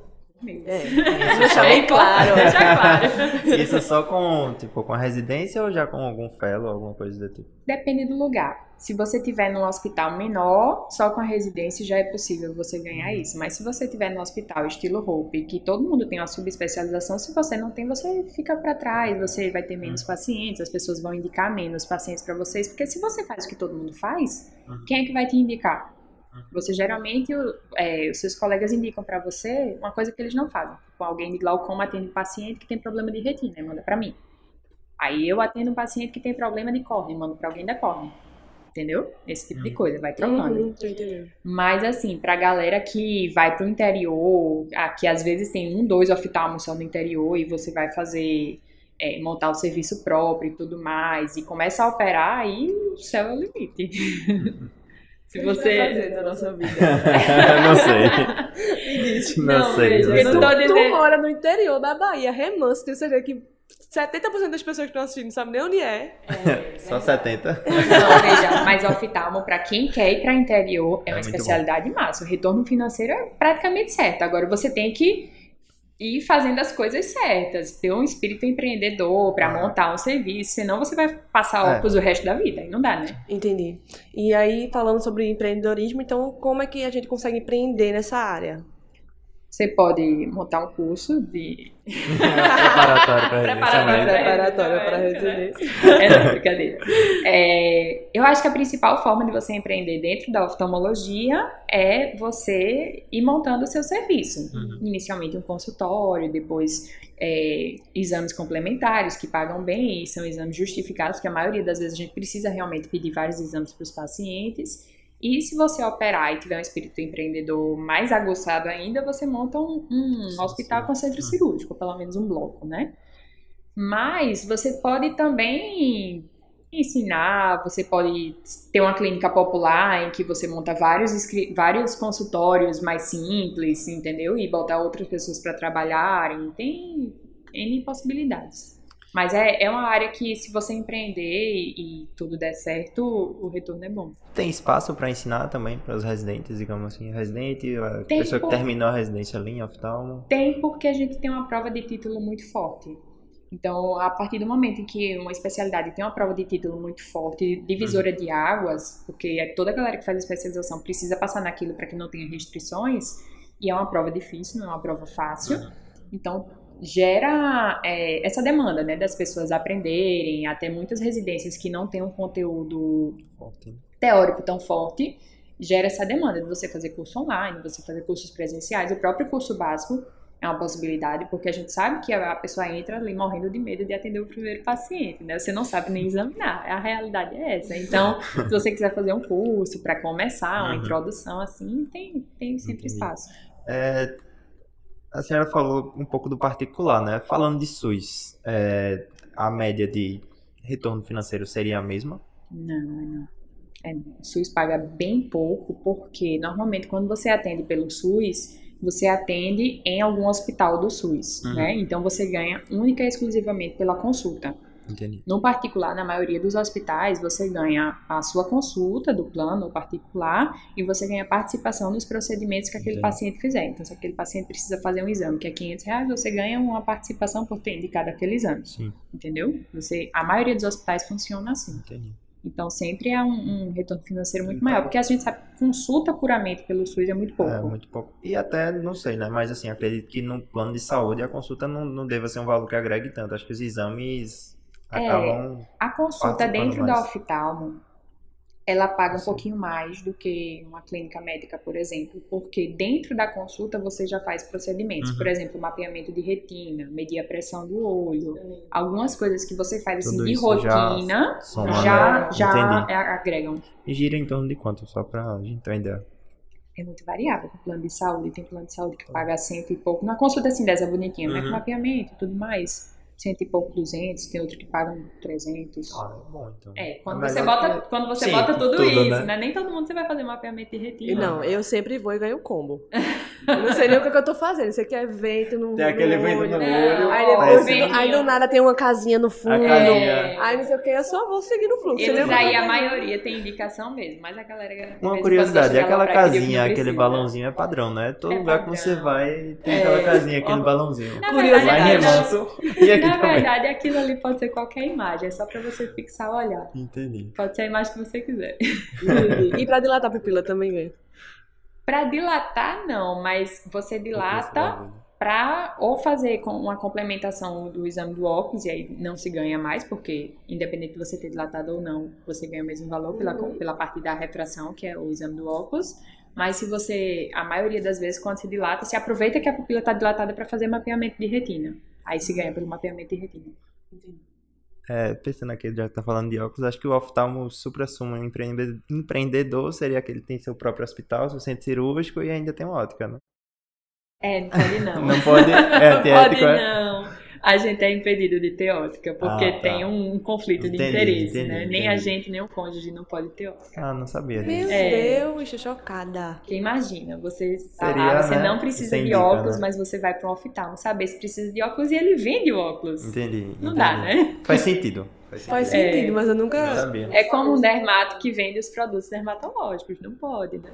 É, Isso deixa bem claro. Claro. Isso só com, tipo, com a residência ou já com algum fellow, alguma coisa do tipo? Depende do lugar. Se você tiver num hospital menor, só com a residência já é possível você ganhar isso. Mas se você tiver num hospital estilo Hope, que todo mundo tem uma subespecialização, se você não tem, você fica para trás, você vai ter menos pacientes, as pessoas vão indicar menos pacientes para vocês, porque se você faz o que todo mundo faz, Uhum. quem é que vai te indicar? Você geralmente, é, os seus colegas indicam para você uma coisa que eles não fazem. Com alguém de glaucoma atende um paciente que tem problema de retina, e manda para mim. Aí eu atendo um paciente que tem problema de córnea, mando para alguém da córnea. Entendeu? Esse tipo de Uhum. coisa, vai trocando. Uhum. Mas assim, pra galera que vai pro interior, que às vezes tem um, dois oftalmos só no interior e você vai fazer, é, montar o serviço próprio e tudo mais, e começa a operar, aí o céu é o limite. Se O que a gente vai você. fazer da nossa vida? não sei. Me diz. Não, Não, sei. veja, não eu tô tu mora no interior da Bahia, Remanso, tenho certeza que 70% das pessoas que estão assistindo não sabem nem onde é. Só 70. Não, veja, mas oftalmo, pra quem quer ir pra interior, é É uma especialidade massa. O retorno financeiro é praticamente certo. Agora você tem que ir fazendo as coisas certas, ter um espírito empreendedor pra Ah. montar um serviço, senão você vai passar É. óculos o resto da vida. Aí não dá, né? Entendi. E aí, falando sobre empreendedorismo, então como é que a gente consegue empreender nessa área? Você pode montar um curso de. Preparatório para residência. É, não, brincadeira. É, eu acho que a principal forma de você empreender dentro da oftalmologia é você ir montando o seu serviço. Uhum. Inicialmente um consultório, depois é, exames complementares que pagam bem e são exames justificados, que a maioria das vezes a gente precisa realmente pedir vários exames para os pacientes. E se você operar e tiver um espírito empreendedor mais aguçado ainda, você monta um, um hospital com centro Uhum. cirúrgico, pelo menos um bloco, né? Mas você pode também ensinar, você pode ter uma clínica popular em que você monta vários, vários consultórios mais simples, entendeu? E botar outras pessoas para trabalharem. Tem N possibilidades. Mas é, é uma área que, se você empreender e, e tudo der certo, o retorno é bom. Tem espaço pra ensinar também para os residentes, digamos assim, residente, a Tem, pessoa que pô. terminou a residência ali em oftalmo. Tem porque a gente tem uma prova de título muito forte. Então, a partir do momento em que uma especialidade tem uma prova de título muito forte, divisora de águas, porque é toda a galera que faz especialização precisa passar naquilo para que não tenha restrições, e é uma prova difícil, não é uma prova fácil. Então, gera é, essa demanda, né, das pessoas aprenderem, até muitas residências que não têm um conteúdo Forte. teórico tão forte, gera essa demanda de você fazer curso online, você fazer cursos presenciais. O próprio curso básico é uma possibilidade, porque a gente sabe que a pessoa entra ali morrendo de medo de atender o primeiro paciente, né? Você não sabe nem examinar, a realidade é essa. Então, se você quiser fazer um curso para começar, uma Uhum. introdução assim, tem, tem sempre Entendi. espaço. É, a senhora falou um pouco do particular, né? Falando de SUS, é, a média de retorno financeiro seria a mesma? Não, não. É, o SUS paga bem pouco, porque normalmente quando você atende pelo SUS, você atende em algum hospital do SUS, Uhum. né? Então você ganha única e exclusivamente pela consulta. Entendi. No particular, na maioria dos hospitais, você ganha a sua consulta do plano particular e você ganha participação nos procedimentos que aquele Entendi. paciente fizer. Então, se aquele paciente precisa fazer um exame que é 500 reais, você ganha uma participação por ter indicado aquele exame, Sim, entendeu? Você, a maioria dos hospitais funciona assim. entendi. Então, sempre é um, um retorno financeiro muito Então- maior, porque a gente sabe que consulta puramente pelo SUS é muito pouco. É, muito pouco. E até, não sei, né? Mas assim, acredito que no plano de saúde a consulta não, não deva ser um valor que agregue tanto. Acho que os exames É. A consulta dentro da oftalmo, ela paga um Sim. pouquinho mais do que uma clínica médica, por exemplo, porque dentro da consulta você já faz procedimentos, Uhum. por exemplo, mapeamento de retina, medir a pressão do olho, algumas coisas que você faz assim Tudo de já rotina, já, né? já Entendi. é- agregam. E gira em torno de quanto? Só pra gente ter uma ideia. É muito variável. Tem plano de saúde, tem plano de saúde que paga cento e pouco. Na consulta assim dessa bonitinha, né? Uhum. Com mapeamento e tudo mais. Cento e pouco, duzentos. Tem outro que pagam trezentos. Ah, é bom então. É, quando É você bota, que- quando você Sim, bota tudo, tudo, isso, né? né? Nem todo mundo você vai fazer mapeamento de E retina. não, eu sempre vou e ganho combo. Eu não sei nem o que, é que eu tô fazendo. Você quer vento no Tem aquele no vento no Não. olho. Aí depois, vem- aí do nada tem uma casinha no fundo. A casinha. É. Aí não sei o que, eu só vou seguir no fluxo. Eles aí, a maioria tem indicação mesmo, mas a galera. Uma curiosidade, aquela casinha, aquele balãozinho é padrão, né? Todo É lugar que você padrão. vai tem É. aquela casinha, aquele balãozinho. Na Curiosidade. Verdade, Remanso e aqui na também. verdade, aquilo ali pode ser qualquer imagem, é só pra você fixar o olhar. Entendi. Pode ser a imagem que você quiser. E, e pra dilatar a pupila também ganha. Pra dilatar, não, mas você dilata para ou fazer com uma complementação do exame do óculos, e aí não se ganha mais, porque independente de você ter dilatado ou não, você ganha o mesmo valor pela, pela parte da refração, que é o exame do óculos. Mas se você, a maioria das vezes, quando se dilata, se aproveita que a pupila está dilatada para fazer mapeamento de retina. Aí se ganha pelo mapeamento de retina. É, pensando aqui, já que tá falando de óculos, acho que o oftalmo supra-sumo empreende- empreendedor seria aquele que tem seu próprio hospital, seu centro cirúrgico e ainda tem uma ótica, né? É, não pode não. Não pode. É, não pode ético, é? A gente é impedido de ter ótica, porque Ah, tá. tem um conflito de Entendi, interesse, entendi, né? Nem entendi. a gente, nem o cônjuge não pode ter ótica. Ah, não sabia Meu disso. É. Deus, tô chocada. Porque imagina, você, Seria, ah, você né, não precisa de indica, óculos, né? mas você vai para um oftalmo saber se precisa de óculos e ele vende o óculos. Entendi. Não entendi. dá, né? Faz sentido. Faz Faz sentido. É. sentido, mas eu nunca. sabia. É como um dermato que vende os produtos dermatológicos, não pode, né?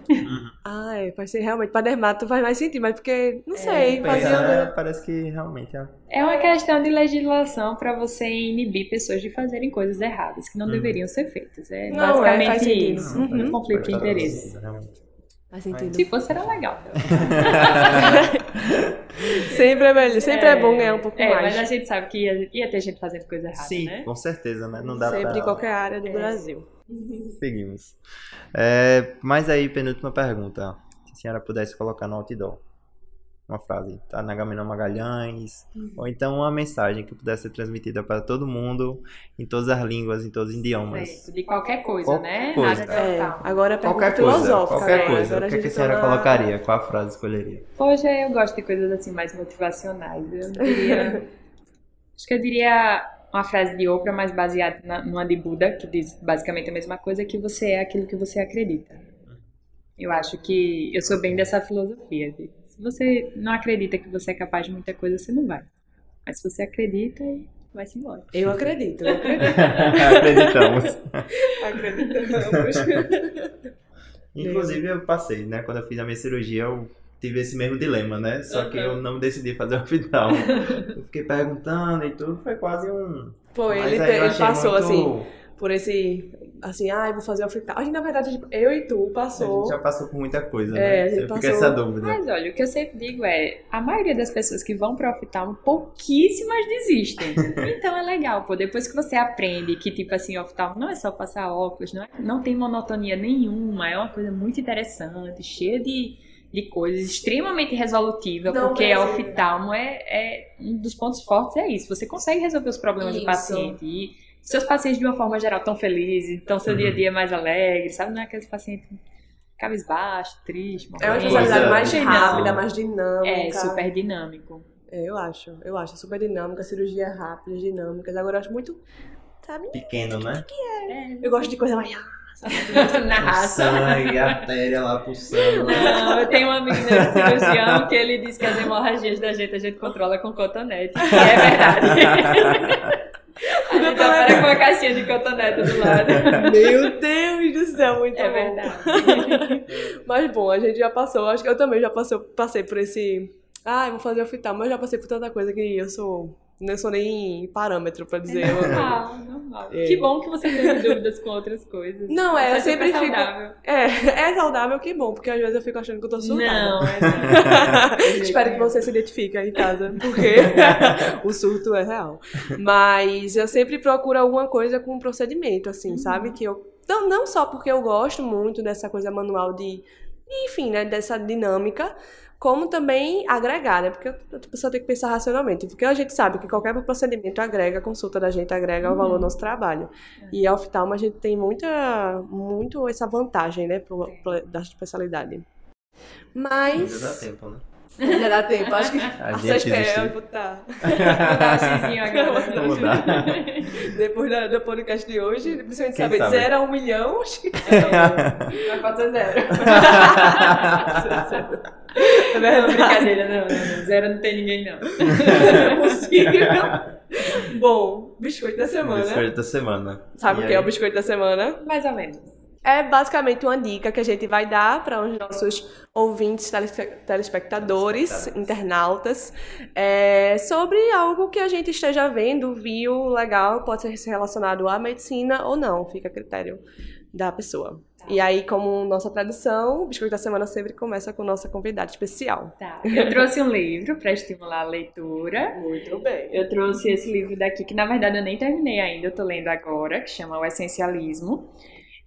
Ah, é, faz ser realmente. Pra dermato faz mais sentido, mas porque, não É, sei, Pensa, fazia. né? Parece que realmente é. É uma questão de legislação para você inibir pessoas de fazerem coisas erradas que não Uhum. deveriam ser feitas. É Não, é, basicamente faz sentido. isso. Uhum. Um conflito de Faz todo interesse. sentido, realmente. Faz sentido. Se fosse, era legal. Sempre é melhor, sempre é, bom ganhar um pouco é, mais. mas a gente sabe que ia, ia ter gente fazendo coisa errada, Sim, né? com certeza, né? Não dá Sempre pra... em qualquer área do É. Brasil. Seguimos. É, mas aí, penúltima pergunta. Se a senhora pudesse colocar no outdoor uma frase, tá? Na Agamenon Magalhães, Uhum. ou então uma mensagem que pudesse ser transmitida para todo mundo, em todas as línguas, em todos os idiomas. Certo, De qualquer coisa, Qualquer né? coisa. Nada de É, agora é Qualquer coisa, filosófica. qualquer né? coisa. Agora O que, que a gente senhora tá na- colocaria? Qual a frase escolheria? Poxa, eu gosto de coisas assim mais motivacionais. Eu diria. acho que eu diria uma frase de Oprah, mas baseada na, numa de Buda, que diz basicamente a mesma coisa, que você é aquilo que você acredita. Eu acho que eu sou bem dessa filosofia. de, se você não acredita que você é capaz de muita coisa, você não vai. Mas se você acredita, vai-se embora. Eu acredito, eu acredito. Acreditamos. Acreditamos. Inclusive, eu passei, né? Quando eu fiz a minha cirurgia, eu tive esse mesmo dilema, né? Só que eu não decidi fazer o hospital. Eu fiquei perguntando e tudo, foi quase um. Foi, Mas ele, ele passou muito- assim, por esse. Assim, ah, eu vou fazer o hospital. A gente, na verdade, tipo, eu e tu A passou. gente já passou por muita coisa, É, né? a Você fica passou- essa dúvida. Mas olha, o que eu sempre digo é, a maioria das pessoas que vão para oftalmo, pouquíssimas desistem. Então é legal, pô, depois que você aprende que tipo assim, oftalmo não é só passar óculos, não, é- não tem monotonia nenhuma, é uma coisa muito interessante, cheia de, de coisas, extremamente resolutiva, Não porque é a oftalmo é, é um dos pontos fortes é isso, você consegue resolver os problemas do Isso. paciente e seus pacientes de uma forma geral estão felizes, então seu Uhum. dia a dia é mais alegre, sabe? Não é aqueles pacientes cabisbaixo, triste, É uma especialidade Coisa- mais rápida, mais dinâmica. É, super dinâmico. É, eu acho. Eu acho. Super dinâmica, cirurgia rápida, dinâmicas. Agora eu acho muito. Sabe? Pequeno, né? Eu gosto de coisa mais. Na raça. Sangue, artéria lá pulsando. Não, eu tenho uma menina cirurgião que ele diz que as hemorragias da gente a gente controla com cotonete. E é verdade. Então para com a caixinha de cotonete do lado. Meu Deus do céu, muito É bom. verdade. Mas bom, a gente já passou, acho que eu também já passou, passei por esse. Ah, vou fazer ofital, mas eu já passei por tanta coisa que eu sou. Não sou nem parâmetro pra dizer. eu- Normal, normal. É. Que bom que você teve dúvidas com outras coisas. Não, é, eu sempre fico. saudável. É, é saudável, que bom, porque às vezes eu fico achando que eu tô surtada. Não, é não. Espero que você se identifique aí em casa, porque o surto é real. Mas eu sempre procuro alguma coisa com procedimento, assim, sabe? Que eu. Não, não só porque eu gosto muito dessa coisa manual de. Enfim, né? Dessa dinâmica. Como também agregar, né? Porque a pessoa tem que pensar racionalmente. Porque a gente sabe que qualquer procedimento agrega, a consulta da gente agrega o valor do nosso trabalho. E a oftalmo a gente tem muita, muito essa vantagem, né? Pro, pro, da especialidade. Mas. Ainda dá tempo, né? Ainda dá tempo, acho que. A gente vou tá. Vou dar um xizinho agora. Vou dar. Depois da- do podcast de hoje, principalmente saber de sabe? zero a um milhão, acho que Mas pode ser zero. É Não, brincadeira, não, não, não. Zero não tem ninguém, não. Não é possível. Bom, biscoito da semana. Biscoito da semana. Sabe E o que é o aí? biscoito da semana? Mais ou menos. É basicamente uma dica que a gente vai dar para os nossos ouvintes, telespe- telespectadores, internautas, é, sobre algo que a gente esteja vendo, viu, legal, pode ser relacionado à medicina ou não, fica a critério da pessoa. E aí, como nossa tradição, o Biscoito da Semana sempre começa com nossa convidada especial. Tá. Eu trouxe um livro para estimular a leitura. Muito bem. Eu trouxe esse livro daqui, que na verdade eu nem terminei ainda, eu tô lendo agora, que chama O Essencialismo.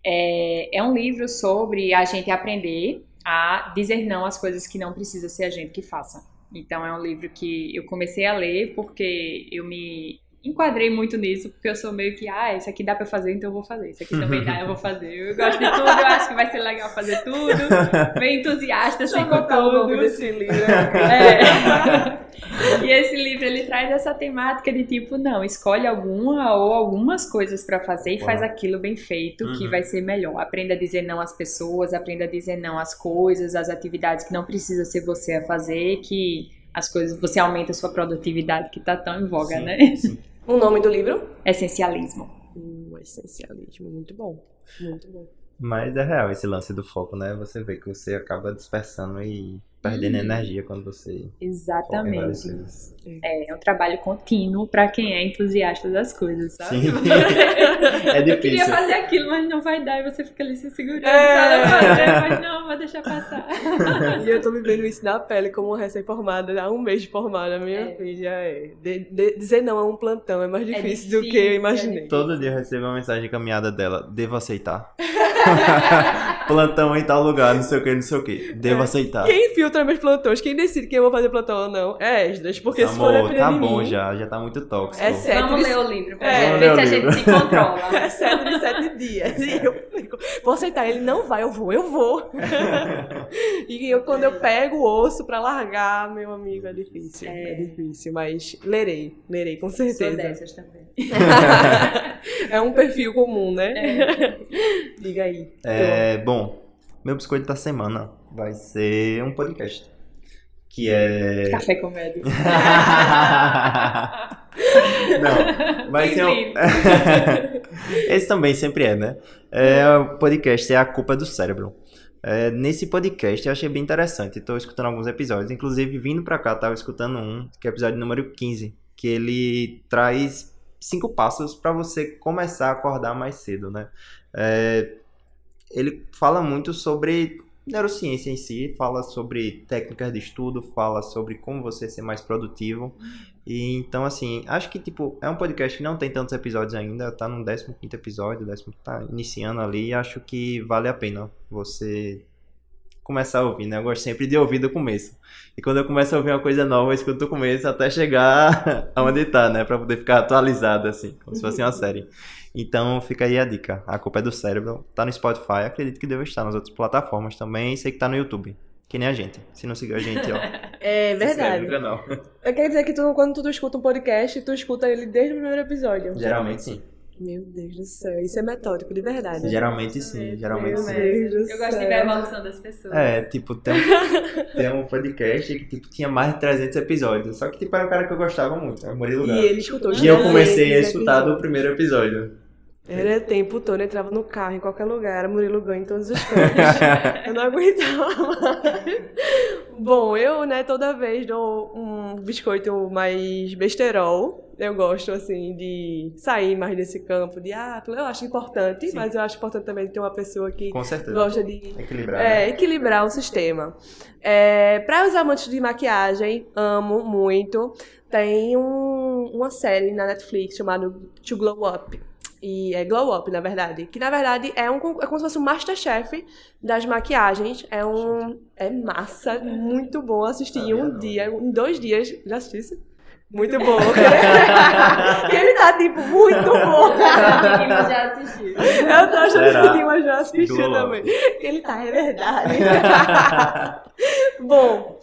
É, é um livro sobre a gente aprender a dizer não às coisas que não precisa ser a gente que faça. Então é um livro que eu comecei a ler porque eu me enquadrei muito nisso, porque eu sou meio que, ah, isso aqui dá pra fazer, então eu vou fazer. Isso aqui também dá, eu vou fazer. Eu gosto de tudo, eu acho que vai ser legal fazer tudo. Bem entusiasta, assim, com o nome tudo. desse livro. É. E esse livro ele traz essa temática de tipo, não, escolhe alguma ou algumas coisas pra fazer e faz Uau. aquilo bem feito que Uhum. vai ser melhor. Aprenda a dizer não às pessoas, aprenda a dizer não às coisas, às atividades que não precisa ser você a fazer, que as coisas você aumenta a sua produtividade que tá tão em voga, Sim, né? sim. O nome do livro? Essencialismo. O essencialismo, muito bom. Muito bom. Mas é real esse lance do foco, né? Você vê que você acaba dispersando e perdendo Uhum. energia quando você Exatamente. É, é um trabalho contínuo pra quem é entusiasta das coisas, sabe? Sim. é Eu queria difícil. fazer aquilo, mas não vai dar. E você fica ali se segurando É. fazer, mas não, vou deixar passar. E eu tô vivendo isso na pele como recém-formada, há um mês de formada, minha É. filha. É. De- de- dizer não a um plantão é mais difícil, do que difícil, eu é imaginei. Todo dia eu recebo uma mensagem encaminhada dela. Devo aceitar. Plantão em tal lugar, não sei o que, não sei o que. Devo É. aceitar. Quem filtra meus plantões? Quem decide quem eu vou fazer plantão ou não? É Esdras, porque se for Amor, depender tá bom mim, já, já tá muito tóxico. É sério. Vamos ler o livro pra É. ver se a gente se controla. É sete de sete dias. E eu fico, vou aceitar. Ele não vai, eu vou, eu vou. e eu, quando eu pego o osso pra largar, meu amigo, é difícil. É, É. difícil, mas lerei, lerei, com Sou certeza. dessas também. é um perfil comum, né? É. Diga aí. É, bom, meu biscoito da semana vai ser um podcast. Que é. Café com médico. Não, vai ser um... Esse também sempre é, né? É, o podcast é A Culpa do Cérebro. É, nesse podcast eu achei bem interessante. Estou escutando alguns episódios. Inclusive, vindo pra cá, tava escutando um, que é o episódio número 15. Que ele traz cinco passos para você começar a acordar mais cedo, né? É, ele fala muito sobre neurociência em si, fala sobre técnicas de estudo, fala sobre como você ser mais produtivo. E então, assim, acho que, tipo, é um podcast que não tem tantos episódios ainda, tá no 15 episódio, décimo, tá iniciando ali, acho que vale a pena você começar a ouvir, né? Eu gosto sempre de ouvir do começo. E quando eu começo a ouvir uma coisa nova, eu escuto do começo até chegar aonde tá, né? Pra poder ficar atualizado, assim, como se fosse uma série. Então, fica aí a dica. A culpa é do cérebro. Tá no Spotify, acredito que deve estar nas outras plataformas também, e sei que tá no YouTube. Que nem a gente. Se não seguir a gente, ó. É se verdade. no canal. Eu quero dizer que tu, quando tu escuta um podcast, tu escuta ele desde o primeiro episódio. Geralmente sim. Meu Deus do céu, isso é metódico, de verdade. Geralmente sim, geralmente Meu sim. Deus do Eu gosto de ver a evolução das pessoas. É, tipo, tem um, tem um podcast que tipo, tinha mais de 300 episódios. Só que tipo, era um cara que eu gostava muito, é o Murilo E Galo. ele escutou E eu comecei a 300 escutar do primeiro episódio. Era o tempo todo, eu entrava no carro, em qualquer lugar, era Murilo Ganho em todos os cantos. eu não aguentava mais. Bom, eu, né, toda vez dou um biscoito mais besterol. Eu gosto, assim, de sair mais desse campo de, ah, eu acho importante, Sim. mas eu acho importante também ter uma pessoa que gosta de Equilibrar. é, equilibrar o sistema. É, para os amantes de maquiagem, amo muito. Tem um- uma série na Netflix chamada To Glow Up. E é Glow Up, na verdade. Que na verdade é, um, é como se fosse um Masterchef das maquiagens. É um. É massa, muito bom assistir em um não. dia, em dois dias. Já assistisse? Muito bom. Ele tá, tipo, muito bom. Eu já assisti. Eu tô achando Será? que o Dima já assistiu também. Ele tá, é verdade. Bom,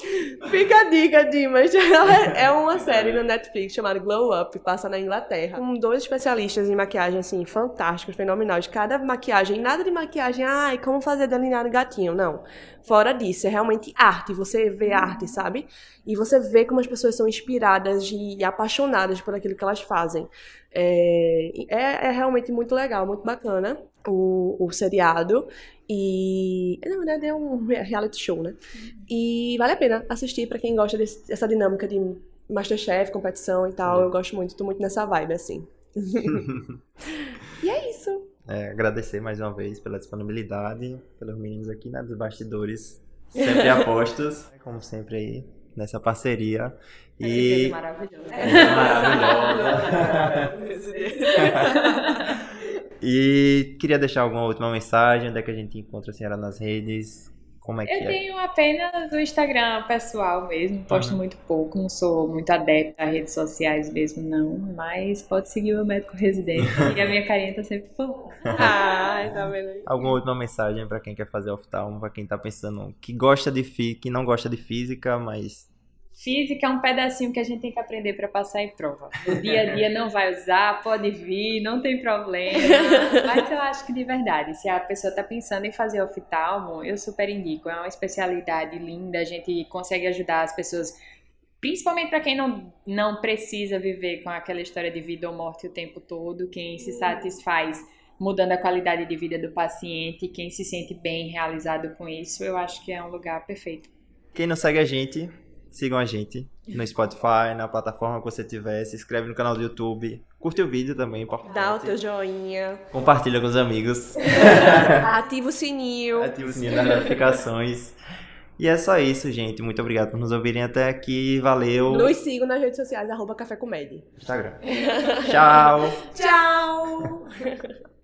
fica a dica, Dimas. É uma série na Netflix chamada Glow Up, passa na Inglaterra. Com dois especialistas em maquiagem, assim, fantásticos, fenomenais. Cada maquiagem, nada de maquiagem, ai, como fazer delineado gatinho, não. Fora disso, é realmente arte. Você vê arte, sabe? E você vê como as pessoas são inspiradas e apaixonadas por aquilo que elas fazem. É, é, é realmente muito legal, muito bacana o, o seriado. E, na verdade, é um reality show, né? E vale a pena assistir pra quem gosta desse- dessa dinâmica de Masterchef, competição e tal. Eu gosto muito, tô muito nessa vibe, assim. e é isso. É, agradecer mais uma vez pela disponibilidade, pelos meninos aqui né, dos bastidores, sempre apostos, como sempre aí, nessa parceria. E... E maravilhoso. maravilhosa. e queria deixar alguma última mensagem, onde é que a gente encontra a senhora nas redes, como é que Eu é? tenho apenas o Instagram pessoal mesmo, posto Aham. muito pouco, não sou muito adepta a redes sociais mesmo, não. Mas pode seguir o meu médico residente e a minha carinha tá sempre por lá. Ai, tá vendo aí? Alguma última mensagem pra quem quer fazer oftalmo, pra quem tá pensando que gosta de fi, que não gosta de física, mas Física é um pedacinho que a gente tem que aprender para passar em prova. No dia a dia não vai usar, pode vir, não tem problema. Mas eu acho que de verdade, se a pessoa está pensando em fazer oftalmo, eu super indico. É uma especialidade linda, a gente consegue ajudar as pessoas, principalmente para quem não, não precisa viver com aquela história de vida ou morte o tempo todo, quem se satisfaz mudando a qualidade de vida do paciente, quem se sente bem realizado com isso, eu acho que é um lugar perfeito. Quem não segue a gente, sigam a gente no Spotify, na plataforma que você tiver, se inscreve no canal do YouTube, curte o vídeo também, importante. Dá o teu joinha, Compartilha com os amigos, ativa o sininho. ativa o sininho das notificações. E é só isso, gente. Muito obrigado por nos ouvirem até aqui. Valeu. Nos sigam nas redes sociais, arroba Café Comédia. Instagram. Tchau. Tchau!